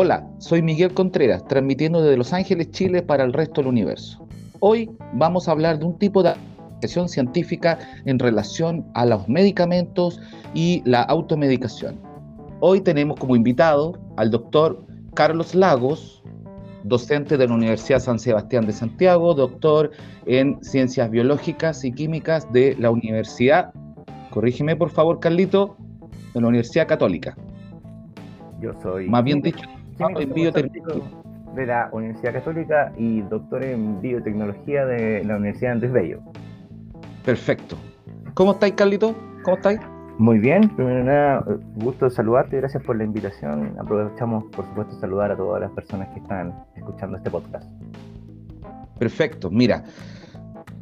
Hola, soy Miguel Contreras, transmitiendo desde Los Ángeles, Chile para el resto del universo. Hoy vamos a hablar de un tipo de aplicación científica en relación a los medicamentos y la automedicación. Hoy tenemos como invitado al doctor Carlos Lagos, docente de la Universidad San Sebastián de Santiago, doctor en Ciencias Biológicas y Químicas de la Universidad, corrígeme por favor Carlito, de la Universidad Católica. Yo soy... Más bien dicho, en biotecnología de la Universidad Católica y doctor en biotecnología de la Universidad Andrés Bello. Perfecto. ¿Cómo estáis, Carlito? ¿Cómo estáis? Muy bien, primero nada, gusto saludarte, gracias por la invitación. Aprovechamos, por supuesto, saludar a todas las personas que están escuchando este podcast. Perfecto, mira,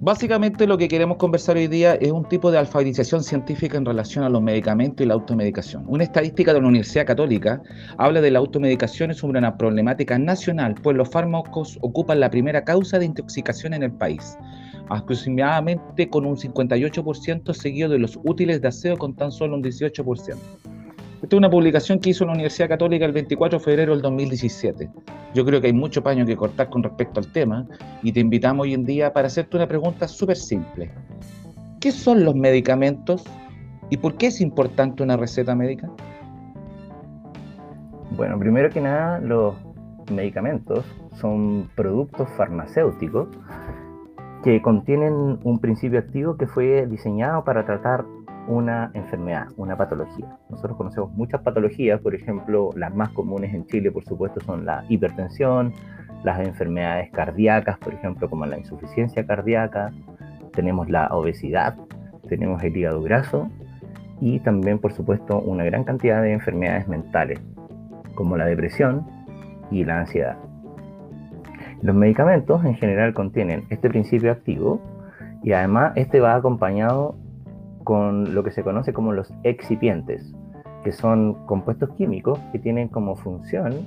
básicamente lo que queremos conversar hoy día es un tipo de alfabetización científica en relación a los medicamentos y la automedicación. Una estadística de la Universidad Católica habla de la automedicación es una problemática nacional, pues los fármacos ocupan la primera causa de intoxicación en el país aproximadamente con un 58% seguido de los útiles de aseo con tan solo un 18%. Esta es una publicación que hizo la Universidad Católica el 24 de febrero del 2017. Yo creo que hay mucho paño que cortar con respecto al tema y te invitamos hoy en día para hacerte una pregunta súper simple. ¿Qué son los medicamentos y por qué es importante una receta médica? Bueno, primero que nada, los medicamentos son productos farmacéuticos que contienen un principio activo que fue diseñado para tratar una enfermedad, una patología. Nosotros conocemos muchas patologías, por ejemplo, las más comunes en Chile, por supuesto, son la hipertensión, las enfermedades cardíacas, por ejemplo, como la insuficiencia cardíaca, tenemos la obesidad, tenemos el hígado graso y también, por supuesto, una gran cantidad de enfermedades mentales, como la depresión y la ansiedad. Los medicamentos en general contienen este principio activo y además este va acompañado con lo que se conoce como los excipientes, que son compuestos químicos que tienen como función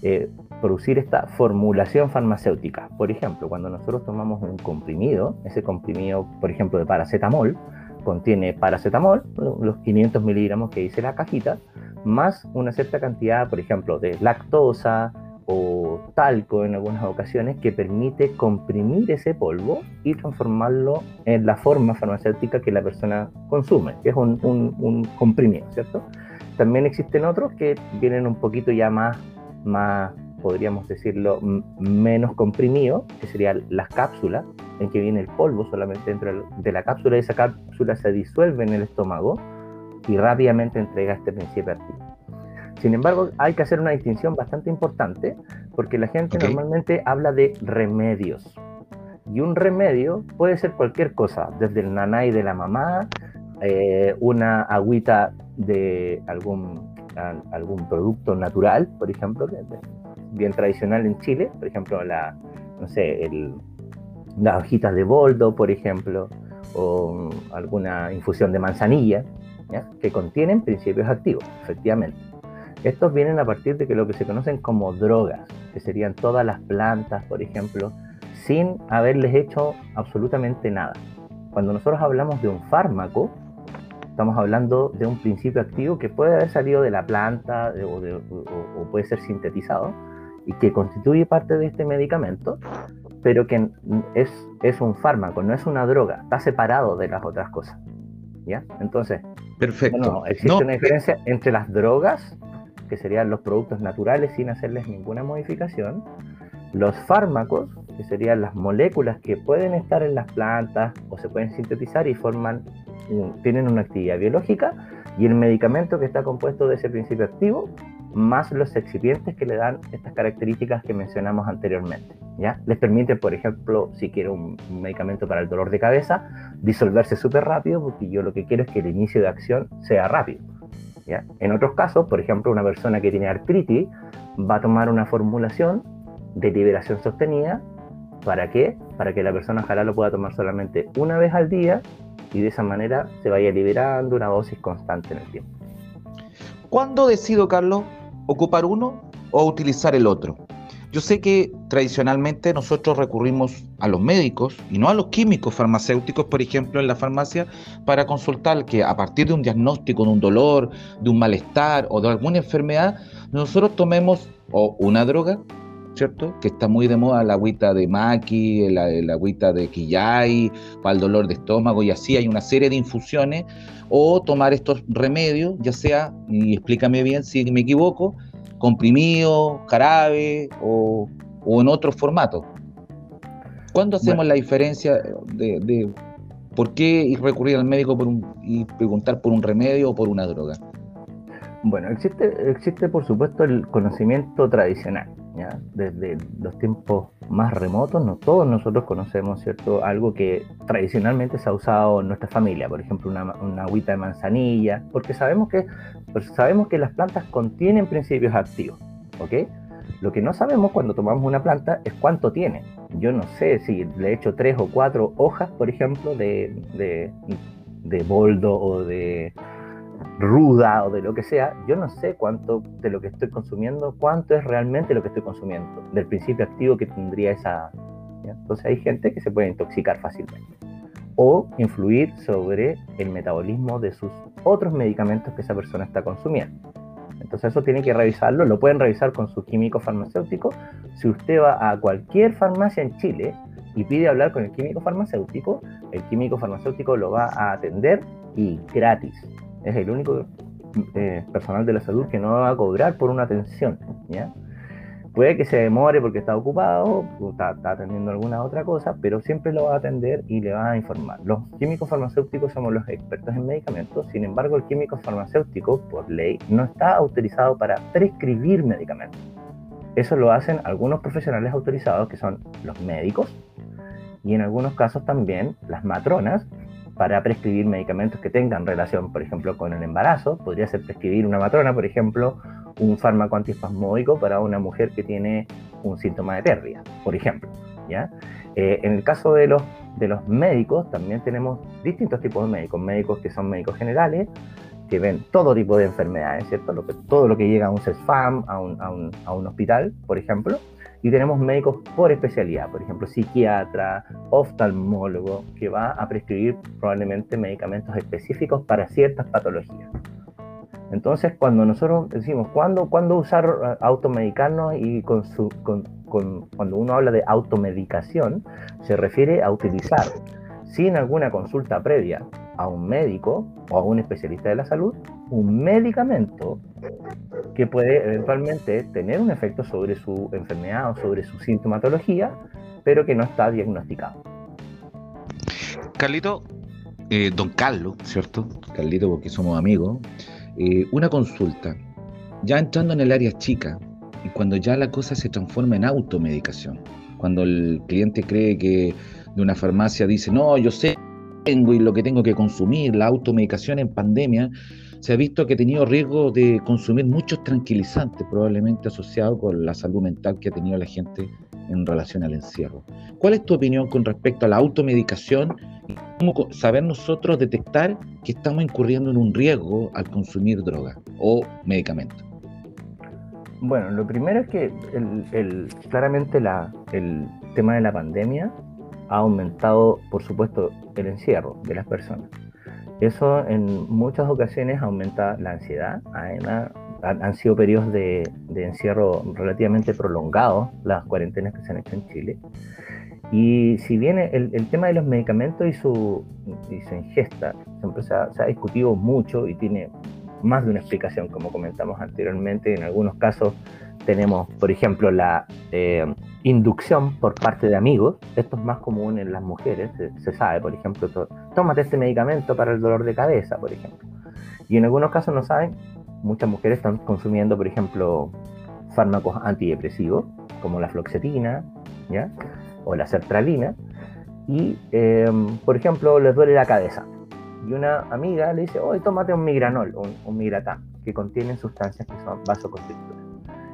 eh, producir esta formulación farmacéutica. Por ejemplo, cuando nosotros tomamos un comprimido, ese comprimido, por ejemplo, de paracetamol, contiene paracetamol, los 500 miligramos que dice la cajita, más una cierta cantidad, por ejemplo, de lactosa, o talco en algunas ocasiones que permite comprimir ese polvo y transformarlo en la forma farmacéutica que la persona consume, que es un, un, comprimido, ¿cierto? También existen otros que vienen un poquito ya más, más podríamos decirlo, menos comprimidos, que serían las cápsulas, en que viene el polvo solamente dentro de la cápsula y esa cápsula se disuelve en el estómago y rápidamente entrega este principio activo. Sin embargo, hay que hacer una distinción bastante importante porque la gente normalmente habla de remedios. Y un remedio puede ser cualquier cosa, desde el nanay de la mamá, eh, una agüita de algún, algún producto natural, por ejemplo, bien tradicional en Chile, por ejemplo, la, no sé, las hojitas de boldo, por ejemplo, o alguna infusión de manzanilla, que contienen principios activos, efectivamente. Estos vienen a partir de que lo que se conocen como drogas, que serían todas las plantas, por ejemplo, sin haberles hecho absolutamente nada. Cuando nosotros hablamos de un fármaco, estamos hablando de un principio activo que puede haber salido de la planta o, puede ser sintetizado y que constituye parte de este medicamento, pero que es, es un fármaco, no es una droga, está separado de las otras cosas. ¿Ya? Entonces, Perfecto. existe una diferencia entre las drogas que serían los productos naturales sin hacerles ninguna modificación, los fármacos, que serían las moléculas que pueden estar en las plantas o se pueden sintetizar y forman, tienen una actividad biológica, y el medicamento que está compuesto de ese principio activo, más los excipientes que le dan estas características que mencionamos anteriormente. ¿ya? Les permite, por ejemplo, si quiero un, medicamento para el dolor de cabeza, disolverse súper rápido, porque yo lo que quiero es que el inicio de acción sea rápido. En otros casos, por ejemplo, una persona que tiene artritis va a tomar una formulación de liberación sostenida. ¿Para qué? Para que la persona ojalá lo pueda tomar solamente una vez al día y de esa manera se vaya liberando una dosis constante en el tiempo. ¿Cuándo decido, Carlos, ocupar uno o utilizar el otro? Yo sé que tradicionalmente nosotros recurrimos a los médicos y no a los químicos farmacéuticos, por ejemplo, en la farmacia, para consultar que a partir de un diagnóstico de un dolor, de un malestar o de alguna enfermedad, nosotros tomemos o una droga, ¿cierto? Que está muy de moda la agüita de maqui, la, agüita de quillay, para el dolor de estómago y así hay una serie de infusiones, o tomar estos remedios, ya sea, y explícame bien si me equivoco, comprimido, jarabe o, en otro formato. ¿Cuándo hacemos la diferencia de, por qué recurrir al médico por y preguntar por un remedio o por una droga? Bueno, existe, existe por supuesto el conocimiento tradicional. Desde los tiempos más remotos, no todos nosotros conocemos, ¿cierto? Algo que tradicionalmente se ha usado en nuestra familia, por ejemplo, una, una agüita de manzanilla, porque sabemos que, pues, sabemos que las plantas contienen principios activos, ¿ok? Lo que no sabemos cuando tomamos una planta es cuánto tiene. Yo no sé si le echo tres o cuatro hojas, por ejemplo, de, de, de boldo o de ruda o de lo que sea, yo no sé cuánto de lo que estoy consumiendo, cuánto es realmente lo que estoy consumiendo, del principio activo que tendría esa... Entonces hay gente que se puede intoxicar fácilmente o influir sobre el metabolismo de sus otros medicamentos que esa persona está consumiendo. Entonces eso tiene que revisarlo, lo pueden revisar con su químico farmacéutico. Si usted va a cualquier farmacia en Chile y pide hablar con el químico farmacéutico, el químico farmacéutico lo va a atender y gratis es el único eh, personal de la salud que no va a cobrar por una atención, ¿ya? Puede que se demore porque está ocupado, está, está, atendiendo alguna otra cosa, pero siempre lo va a atender y le va a informar. Los químicos farmacéuticos somos los expertos en medicamentos, sin embargo el químico farmacéutico, por ley, no está autorizado para prescribir medicamentos. Eso lo hacen algunos profesionales autorizados, que son los médicos, y en algunos casos también las matronas, para prescribir medicamentos que tengan relación, por ejemplo, con el embarazo. Podría ser prescribir una matrona, por ejemplo, un fármaco antiespasmódico para una mujer que tiene un síntoma de pérdida, por ejemplo. ¿ya? Eh, en el caso de los, de los médicos, también tenemos distintos tipos de médicos. Médicos que son médicos generales, que ven todo tipo de enfermedades, ¿cierto? Todo lo que llega a un CESFAM, a un, a un, a un hospital, por ejemplo y tenemos médicos por especialidad, por ejemplo, psiquiatra, oftalmólogo, que va a prescribir probablemente medicamentos específicos para ciertas patologías. Entonces, cuando nosotros decimos, ¿cuándo, ¿cuándo usar eh, automedicarnos? Y con su, con, cuando uno habla de automedicación, se refiere a utilizar, sin alguna consulta previa, a un médico o a un especialista de la salud, un medicamento que puede eventualmente tener un efecto sobre su enfermedad o sobre su sintomatología, pero que no está diagnosticado. Carlito, eh, don Carlos, ¿cierto? Carlito, porque somos amigos. Eh, una consulta. Ya entrando en el área chica, y cuando ya la cosa se transforma en automedicación, cuando el cliente cree que de una farmacia dice, no, yo sé tengo y lo que tengo que consumir, la automedicación en pandemia, se ha visto que ha tenido riesgo de consumir muchos tranquilizantes, probablemente asociados con la salud mental que ha tenido la gente en relación al encierro. ¿Cuál es tu opinión con respecto a la automedicación y cómo saber nosotros detectar que estamos incurriendo en un riesgo al consumir droga o medicamentos? Bueno, lo primero es que el, claramente la, el tema de la pandemia ha aumentado, por supuesto, el encierro de las personas. Eso en muchas ocasiones aumenta la ansiedad. Además, han, sido periodos de, encierro relativamente prolongados, las cuarentenas que se han hecho en Chile. Y si bien el, tema de los medicamentos y su, ingesta siempre se ha, discutido mucho y tiene más de una explicación, como comentamos anteriormente, en algunos casos tenemos, por ejemplo, la eh, inducción por parte de amigos. Esto es más común en las mujeres, se, sabe, por ejemplo, tómate este medicamento para el dolor de cabeza, por ejemplo. Y en algunos casos no saben, muchas mujeres están consumiendo, por ejemplo, fármacos antidepresivos, como la floxetina, ¿ya? O la sertralina, y, em, por ejemplo, les duele la cabeza. Y una amiga le dice, hoy tómate un migranol, un, un migratán, que contienen sustancias que son vasoconstrictoras.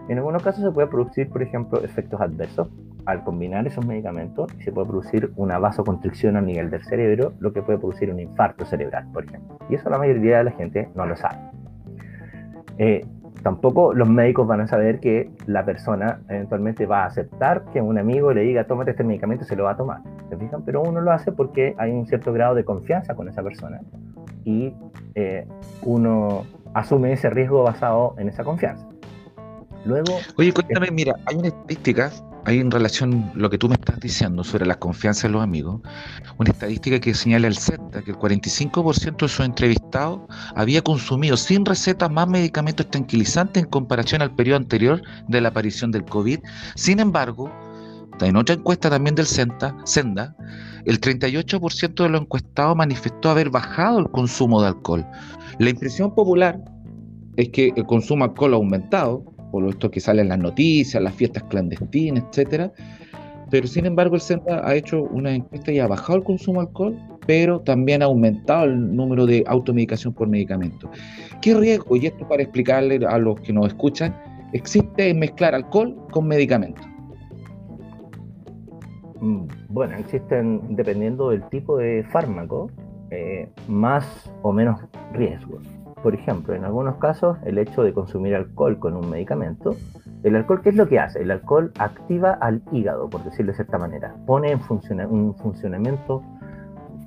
En algunos casos se puede producir, por ejemplo, efectos adversos al combinar esos medicamentos y se puede producir una vasoconstricción a nivel del cerebro, lo que puede producir un infarto cerebral, por ejemplo. Y eso la mayoría de la gente no lo sabe. Eh, tampoco los médicos van a saber que la persona eventualmente va a aceptar que un amigo le diga, tómate este medicamento y se lo va a tomar. ¿Se fijan? Pero uno lo hace porque hay un cierto grado de confianza con esa persona y eh, uno asume ese riesgo basado en esa confianza. Luego. Oye, cuéntame, mira, hay una estadística, hay en relación a lo que tú me estás diciendo sobre la confianza de los amigos, una estadística que señala el CENTA que el 45% de sus entrevistados había consumido sin receta más medicamentos tranquilizantes en comparación al periodo anterior de la aparición del COVID. Sin embargo, en otra encuesta también del CENTA, Senda, el 38% de los encuestados manifestó haber bajado el consumo de alcohol. La impresión popular es que el consumo de alcohol ha aumentado, por esto que sale en las noticias, las fiestas clandestinas, etcétera. Pero sin embargo, el CENTA ha hecho una encuesta y ha bajado el consumo de alcohol, pero también ha aumentado el número de automedicación por medicamento. ¿Qué riesgo, y esto para explicarle a los que nos escuchan, existe en mezclar alcohol con medicamentos? Mm, bueno, existen, dependiendo del tipo de fármaco, eh, más o menos riesgos. Por ejemplo, en algunos casos, el hecho de consumir alcohol con un medicamento, el alcohol, ¿qué es lo que hace? El alcohol activa al hígado, por decirlo de cierta manera, pone en un funcionamiento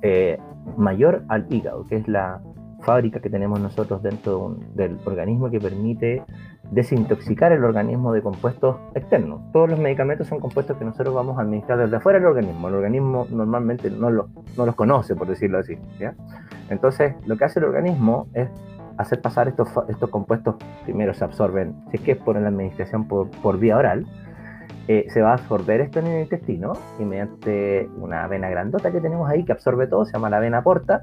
eh, mayor al hígado, que es la fábrica que tenemos nosotros dentro del organismo que permite desintoxicar el organismo de compuestos externos. Todos los medicamentos son compuestos que nosotros vamos a administrar desde afuera del organismo. El organismo normalmente no, no los conoce, por decirlo así. Entonces, lo que hace el organismo es hacer pasar estos, estos compuestos, primero se absorben, si es que es por la administración por, por vía oral, eh, se va a absorber esto en el intestino y mediante una vena grandota que tenemos ahí que absorbe todo, se llama la vena porta,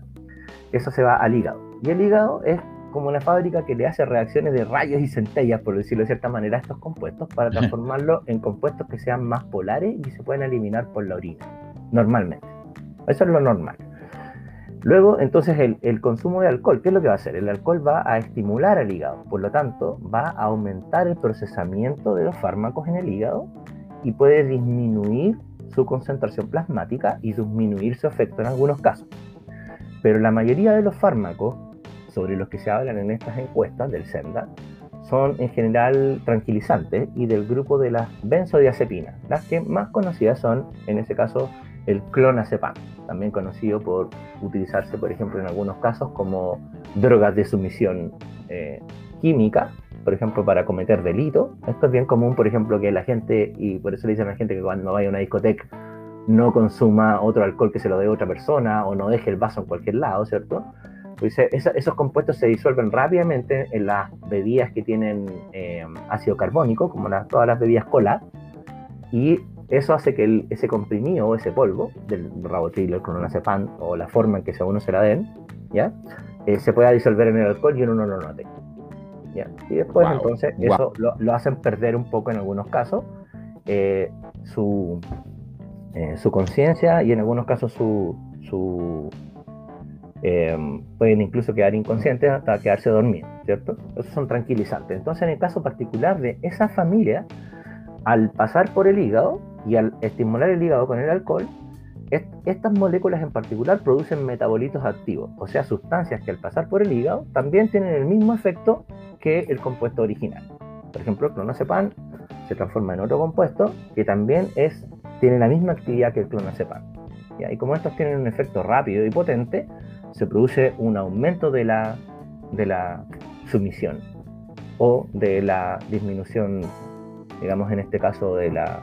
eso se va al hígado. Y el hígado es como una fábrica que le hace reacciones de rayos y centellas, por decirlo de cierta manera, a estos compuestos para transformarlos en compuestos que sean más polares y se pueden eliminar por la orina, normalmente. Eso es lo normal. Luego, entonces, el, consumo de alcohol, ¿qué es lo que va a hacer? El alcohol va a estimular al hígado, por lo tanto, va a aumentar el procesamiento de los fármacos en el hígado y puede disminuir su concentración plasmática y disminuir su efecto en algunos casos. Pero la mayoría de los fármacos sobre los que se hablan en estas encuestas del SENDA son en general tranquilizantes y del grupo de las benzodiazepinas. Las que más conocidas son, en ese caso, el clonazepam, también conocido por utilizarse, por ejemplo, en algunos casos como drogas de sumisión eh, química, por ejemplo, para cometer delito. Esto es bien común, por ejemplo, que la gente, y por eso le dicen a la gente que cuando vaya a una discoteca no consuma otro alcohol que se lo dé otra persona o no deje el vaso en cualquier lado, ¿cierto? Pues esos compuestos se disuelven rápidamente en las bebidas que tienen eh, ácido carbónico, como todas las bebidas cola, y eso hace que ese comprimido o ese polvo del rabotril, el clonazepam o la forma en que uno se la den, ¿ya? Eh, se pueda disolver en el alcohol y uno no lo note. ¿ya? Y después entonces eso lo, hacen perder un poco en algunos casos eh, su, su conciencia y en algunos casos su, su Em, pueden incluso quedar inconscientes hasta quedarse dormidos, ¿cierto? Esos son tranquilizantes. Entonces, en el caso particular de esa familia, al pasar por el hígado y al estimular el hígado con el alcohol, estas moléculas en particular producen metabolitos activos, o sea, sustancias que al pasar por el hígado también tienen el mismo efecto que el compuesto original. Por ejemplo, el clonazepam se transforma en otro compuesto que también es, tiene la misma actividad que el clonazepam. Y como estos tienen un efecto rápido y potente, se produce un aumento de la, de la sumisión o de la disminución, digamos en este caso, de la,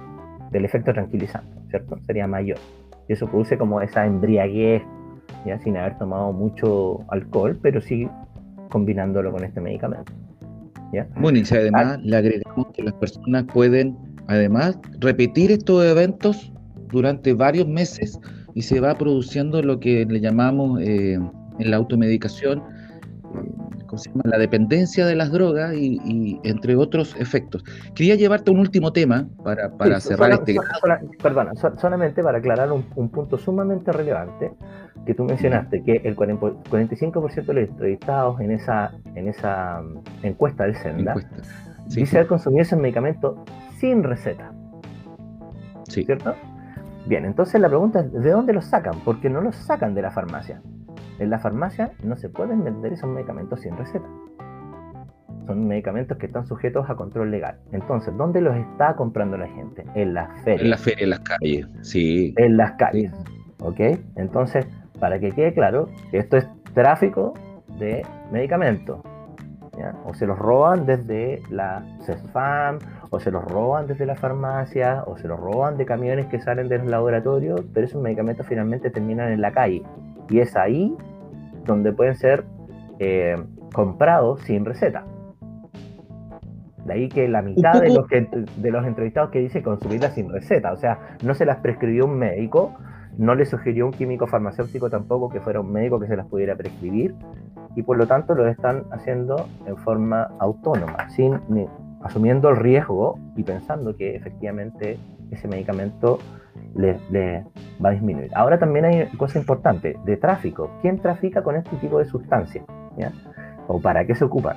del efecto tranquilizante, ¿cierto? Sería mayor. Y eso produce como esa embriaguez, ya sin haber tomado mucho alcohol, pero sí combinándolo con este medicamento. ¿ya? Bueno, y además le agregamos que las personas pueden, además, repetir estos eventos durante varios meses y se va produciendo lo que le llamamos eh, en la automedicación eh, la dependencia de las drogas y, entre otros efectos. Quería llevarte un último tema para, para cerrar este... perdona, solamente para aclarar un, punto sumamente relevante que tú mencionaste, que el 45% de los entrevistados en esa, en esa mm, encuesta del Senda dice haber consumido ese medicamento sin receta. Sí. ¿Cierto? Bien, entonces la pregunta es, ¿de dónde los sacan? Porque no los sacan de la farmacia. En la farmacia no se pueden vender esos medicamentos sin receta. son medicamentos que están sujetos a control legal. Entonces, ¿dónde los está comprando la gente? En las ferias. En las ferias, en las calles, sí. En las calles, ¿ok? Entonces, para que quede claro, esto es tráfico de medicamentos. O se los roban desde la CESFAM, o se los roban desde la farmacia, o se los roban de camiones que salen de los laboratorios, pero esos medicamentos finalmente terminan en la calle. Y es ahí donde pueden ser eh, comprados sin receta. De ahí que la mitad de los, de los entrevistados que dice consumirlas sin receta, o sea, no se las prescribió un médico, no le sugirió un químico farmacéutico tampoco que fuera un médico que se las pudiera prescribir, y por lo tanto lo están haciendo en forma autónoma, sin asumiendo el riesgo y pensando que efectivamente ese medicamento le, va a disminuir. Ahora también hay cosa importante de tráfico. ¿Quién trafica con este tipo de sustancias? ¿O para qué se ocupa?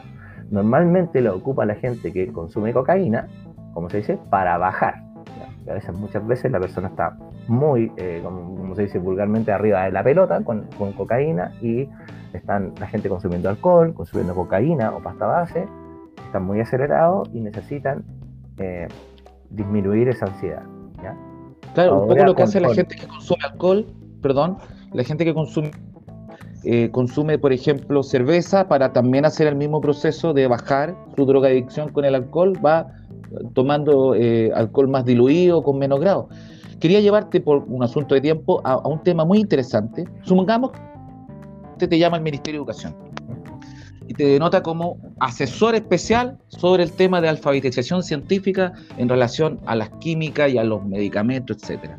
Normalmente lo ocupa la gente que consume cocaína, como se dice, para bajar. A veces, muchas veces la persona está muy, eh, como, se dice vulgarmente, arriba de la pelota con, con cocaína y están la gente consumiendo alcohol, consumiendo cocaína o pasta base, están muy acelerados y necesitan eh, disminuir esa ansiedad. Claro, un poco lo que hace la gente que consume alcohol, perdón, la gente que consume eh, consume, por ejemplo, cerveza para también hacer el mismo proceso de bajar su drogadicción con el alcohol, va tomando eh, alcohol más diluido, con menos grado. Quería llevarte por un asunto de tiempo a, a un tema muy interesante. Supongamos que te llama el Ministerio de Educación y te denota como asesor especial sobre el tema de alfabetización científica en relación a las químicas y a los medicamentos, etcétera.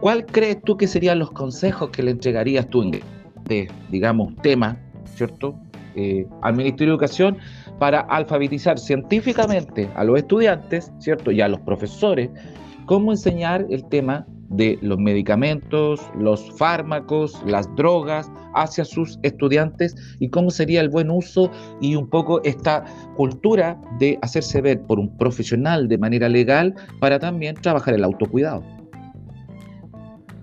¿Cuál crees tú que serían los consejos que le entregarías tú en este, digamos, tema, ¿cierto? Eh, al Ministerio de Educación para alfabetizar científicamente a los estudiantes, ¿cierto? Y a los profesores, cómo enseñar el tema de los medicamentos, los fármacos, las drogas hacia sus estudiantes y cómo sería el buen uso y un poco esta cultura de hacerse ver por un profesional de manera legal para también trabajar el autocuidado.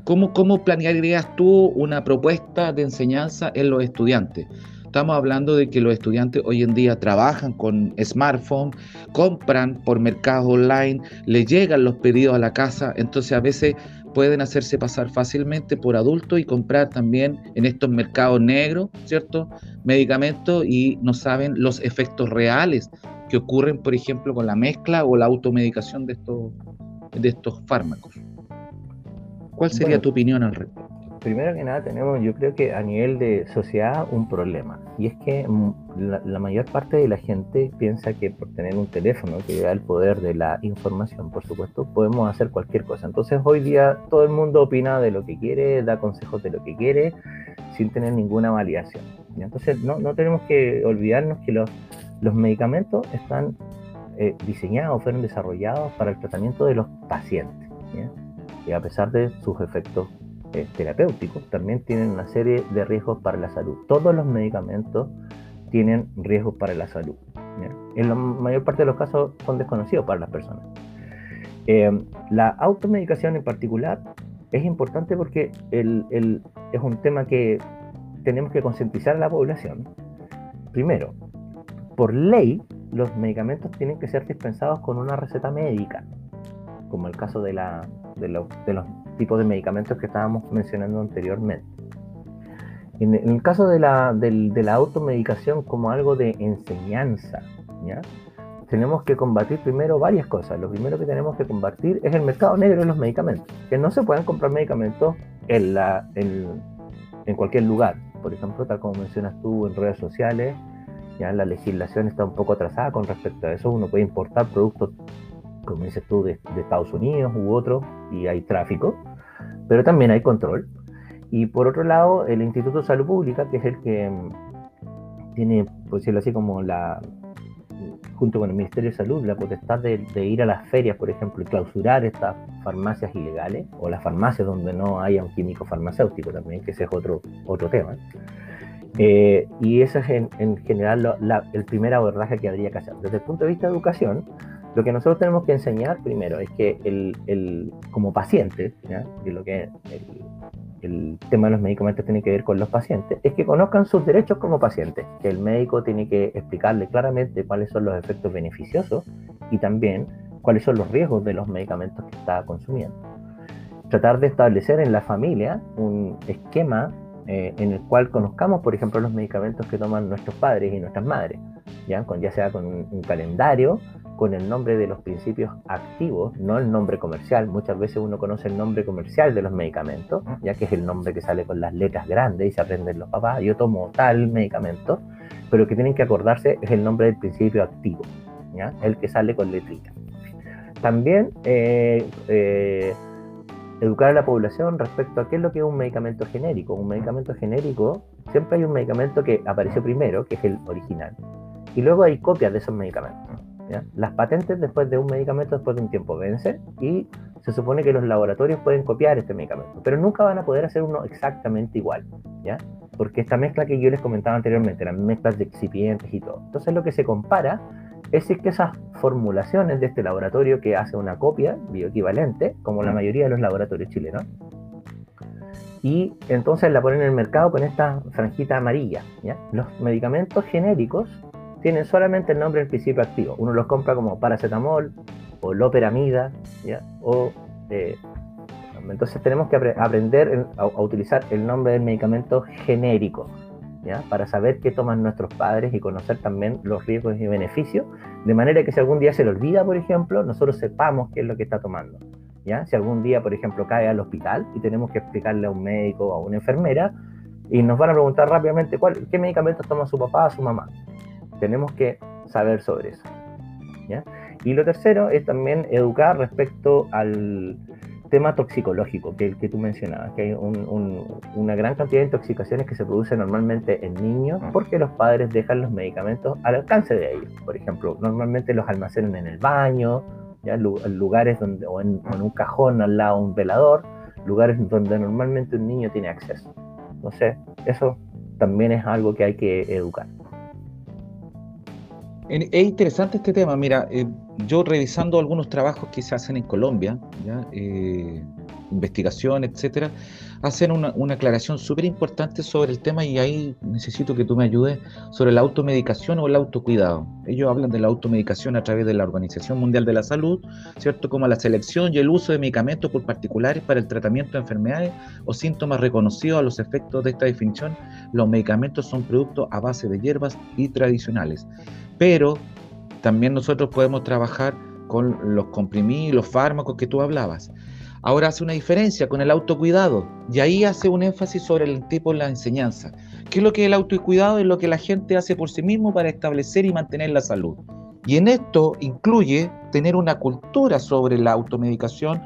¿Cómo, cómo planearías tú una propuesta de enseñanza en los estudiantes? Estamos hablando de que los estudiantes hoy en día trabajan con smartphone, compran por mercados online, le llegan los pedidos a la casa, entonces a veces pueden hacerse pasar fácilmente por adultos y comprar también en estos mercados negros, ¿cierto? Medicamentos y no saben los efectos reales que ocurren, por ejemplo, con la mezcla o la automedicación de estos, de estos fármacos. ¿Cuál sería tu opinión al respecto? Primero que nada tenemos, yo creo que a nivel de sociedad, un problema. Y es que mm, la, mayor parte de la gente piensa que por tener un teléfono que da el poder de la información, por supuesto, podemos hacer cualquier cosa. Entonces hoy día todo el mundo opina de lo que quiere, da consejos de lo que quiere, sin tener ninguna validación. ¿Y entonces no, no, tenemos que olvidarnos que los, los medicamentos están eh, diseñados, fueron desarrollados para el tratamiento de los pacientes. Y a pesar de sus efectos eh, terapéuticos también tienen una serie de riesgos para la salud. Todos los medicamentos tienen riesgos para la salud. En la mayor parte de los casos son desconocidos para las personas. Eh, la automedicación en particular es importante porque es un tema que tenemos que concientizar a la población. Primero, por ley, los medicamentos tienen que ser dispensados con una receta médica, como el caso de, la, de, los tipos de medicamentos que estábamos mencionando anteriormente. En, el caso de la, de la, automedicación como algo de enseñanza, ¿ya? tenemos que combatir primero varias cosas. Lo primero que tenemos que combatir es el mercado negro de los medicamentos. Que no se puedan comprar medicamentos en, la, en, en cualquier lugar. Por ejemplo, tal como mencionas tú en redes sociales, ya la legislación está un poco atrasada con respecto a eso. Uno puede importar productos, como dices tú, de, de Estados Unidos u otros, y hay tráfico pero también hay control. Y por otro lado, el Instituto de Salud Pública, que es el que mm, tiene, por decirlo así, como la, junto con el Ministerio de Salud, la potestad de, ir a las ferias, por ejemplo, y clausurar estas farmacias ilegales, o las farmacias donde no haya un químico farmacéutico también, que ese es otro, otro tema. Eh, y ese es en, general el primer abordaje que habría que hacer. Desde el punto de vista de educación, lo que nosotros tenemos que enseñar primero es que el, el como paciente, lo que el tema de los medicamentos tiene que ver con los pacientes, es que conozcan sus derechos como pacientes, que el médico tiene que explicarle claramente cuáles son los efectos beneficiosos y también cuáles son los riesgos de los medicamentos que está consumiendo. Tratar de establecer en la familia un esquema eh, en el cual conozcamos, por ejemplo, los medicamentos que toman nuestros padres y nuestras madres, ya, con, ya sea con un calendario con el nombre de los principios activos, no el nombre comercial. Muchas veces uno conoce el nombre comercial de los medicamentos, ya que es el nombre que sale con las letras grandes y se aprenden los papás. Yo tomo tal medicamento, pero que tienen que acordarse es el nombre del principio activo, ¿ya? el que sale con letrita. También eh, eh, educar a la población respecto a qué es lo que es un medicamento genérico. Un medicamento genérico, siempre hay un medicamento que apareció primero, que es el original, y luego hay copias de esos medicamentos. Las patentes después de un medicamento, después de un tiempo, vencen y se supone que los laboratorios pueden copiar este medicamento, pero nunca van a poder hacer uno exactamente igual, ¿ya? Porque esta mezcla que yo les comentaba anteriormente, las mezclas de excipientes y todo. Entonces lo que se compara es que esas formulaciones de este laboratorio que hace una copia bioequivalente, como la mayoría de los laboratorios chilenos, y entonces la ponen en el mercado con esta franjita amarilla. ¿ya? Los medicamentos genéricos tienen solamente el nombre del principio activo. Uno los compra como paracetamol o loperamida, ¿ya? O, eh, entonces tenemos que aprender a, utilizar el nombre del medicamento genérico, ¿ya? Para saber qué toman nuestros padres y conocer también los riesgos y beneficios, de manera que si algún día se le olvida, por ejemplo, nosotros sepamos qué es lo que está tomando. ¿ya? Si algún día, por ejemplo, cae al hospital y tenemos que explicarle a un médico o a una enfermera, y nos van a preguntar rápidamente cuál, qué medicamentos toma su papá o su mamá. Tenemos que saber sobre eso. Y lo tercero es también educar respecto al tema toxicológico que, que tú mencionabas, que hay una gran cantidad de intoxicaciones que se producen normalmente en niños porque los padres dejan los medicamentos al alcance de ellos. Por ejemplo, normalmente los almacenan en el baño, ¿ya? en lugares donde, o en, en, un cajón al lado de un velador, lugares donde normalmente un niño tiene acceso. Entonces, eso también es algo que hay que educar. Es interesante este tema. Mira, eh, yo revisando algunos trabajos que se hacen en Colombia, eh, investigación, etcétera, hacen una, aclaración súper importante sobre el tema y ahí necesito que tú me ayudes sobre la automedicación o el autocuidado. Ellos hablan de la automedicación a través de la Organización Mundial de la Salud, ¿cierto? Como la selección y el uso de medicamentos por particulares para el tratamiento de enfermedades o síntomas reconocidos a los efectos de esta definición. Los medicamentos son productos a base de hierbas y tradicionales pero también nosotros podemos trabajar con los comprimidos, los fármacos que tú hablabas. Ahora hace una diferencia con el autocuidado y ahí hace un énfasis sobre el tipo de la enseñanza. ¿Qué es lo que el autocuidado? Es lo que la gente hace por sí mismo para establecer y mantener la salud. Y en esto incluye tener una cultura sobre la automedicación,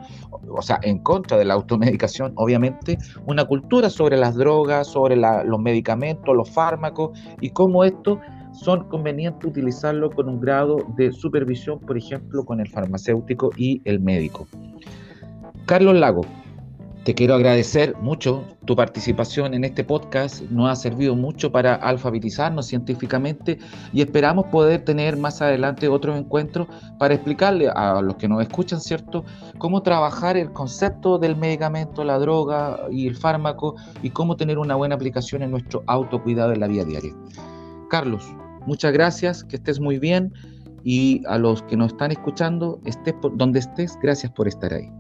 o sea, en contra de la automedicación, obviamente, una cultura sobre las drogas, sobre los medicamentos, los fármacos y cómo esto son convenientes utilizarlo con un grado de supervisión, por ejemplo, con el farmacéutico y el médico. Carlos Lago, te quiero agradecer mucho tu participación en este podcast. Nos ha servido mucho para alfabetizarnos científicamente y esperamos poder tener más adelante otros encuentros para explicarle a los que nos escuchan, ¿cierto?, cómo trabajar el concepto del medicamento, la droga y el fármaco y cómo tener una buena aplicación en nuestro autocuidado en la vida diaria. Carlos, Muchas gracias, que estés muy bien y a los que nos están escuchando, estés donde estés, gracias por estar ahí.